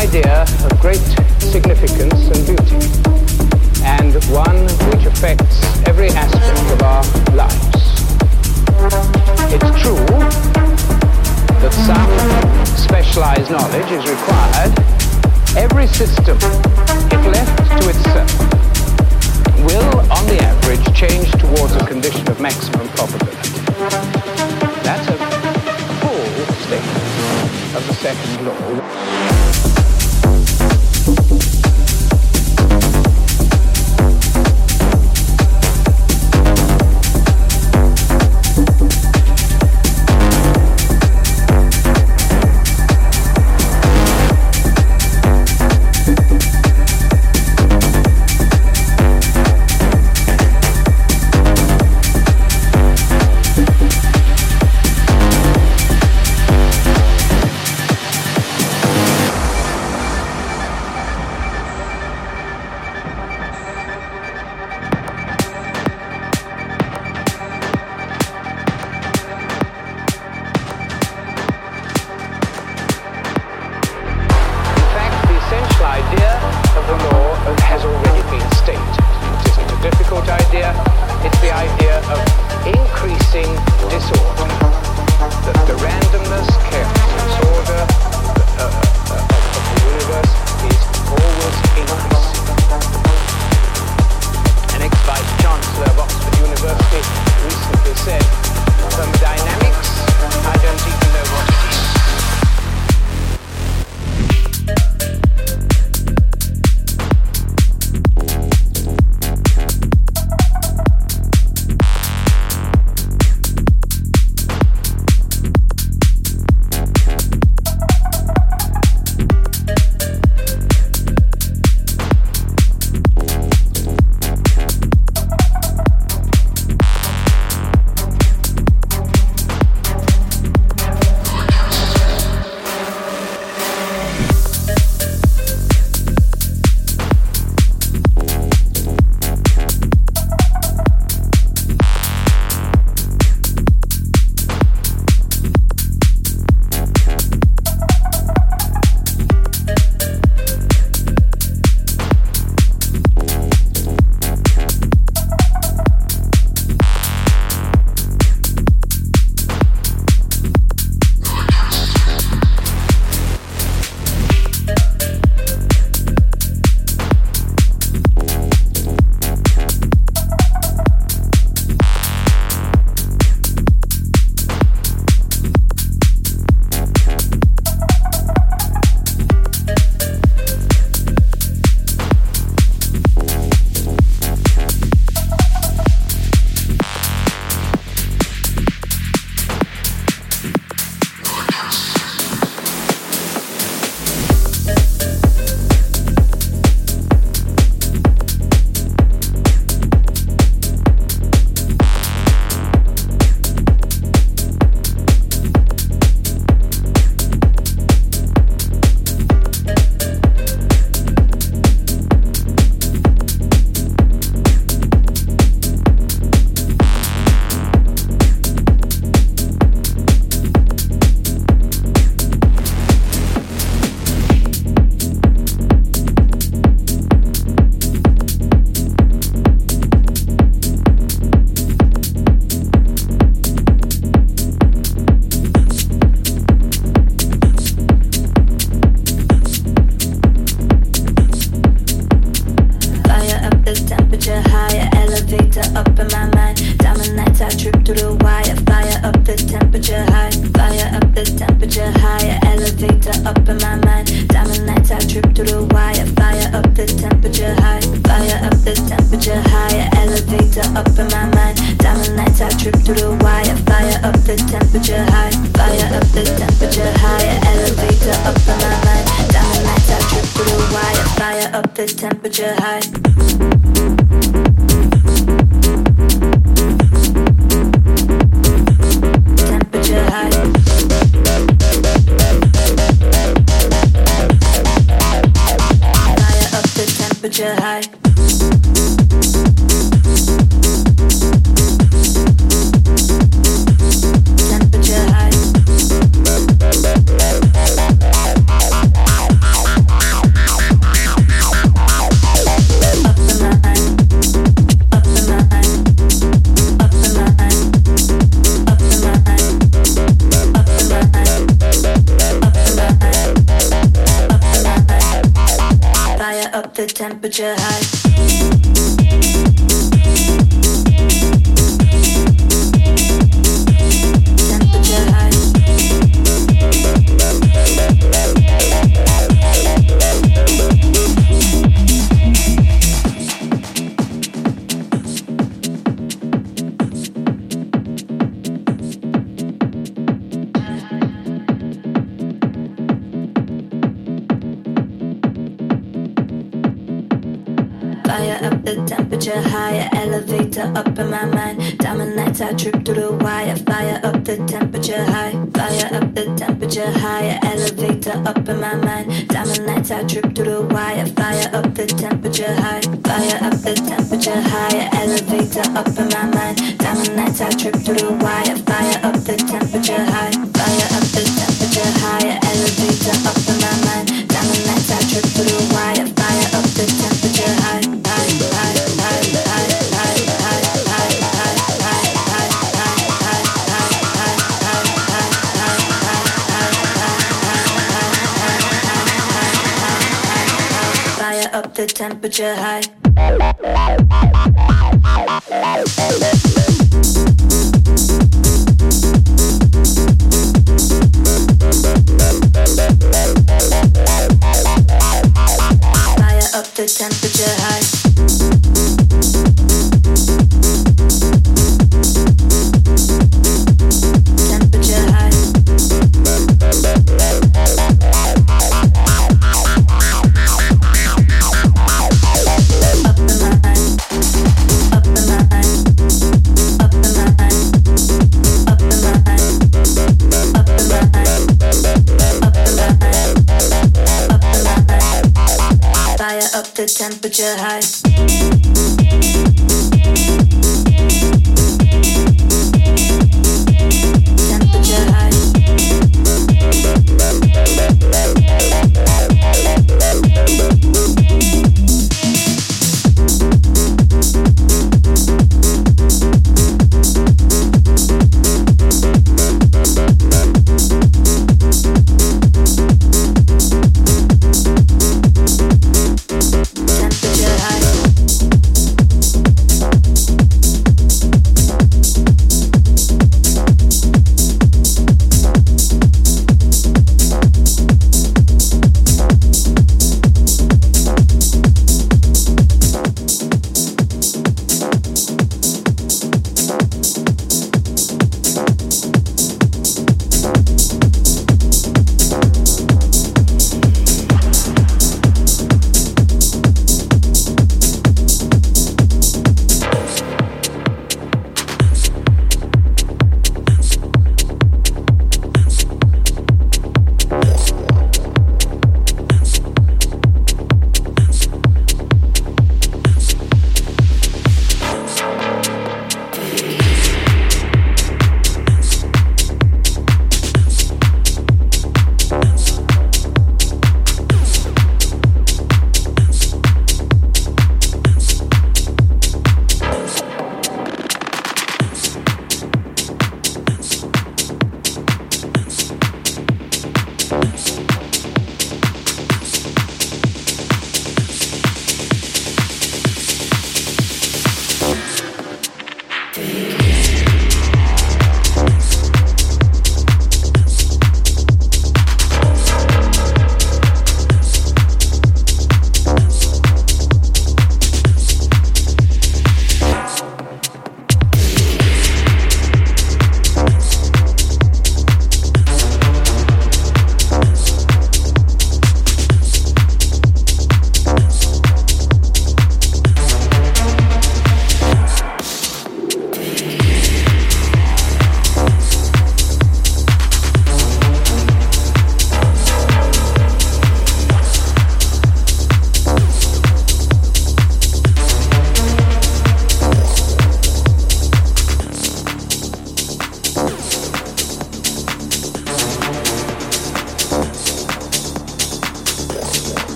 idea of great significance and beauty, and one which affects every aspect of our lives. It's true that some specialized knowledge is required. Every system, if left to itself, will, on the average, change towards a condition of maximum probability. That's a full statement of the second law. Temperature high. but you're.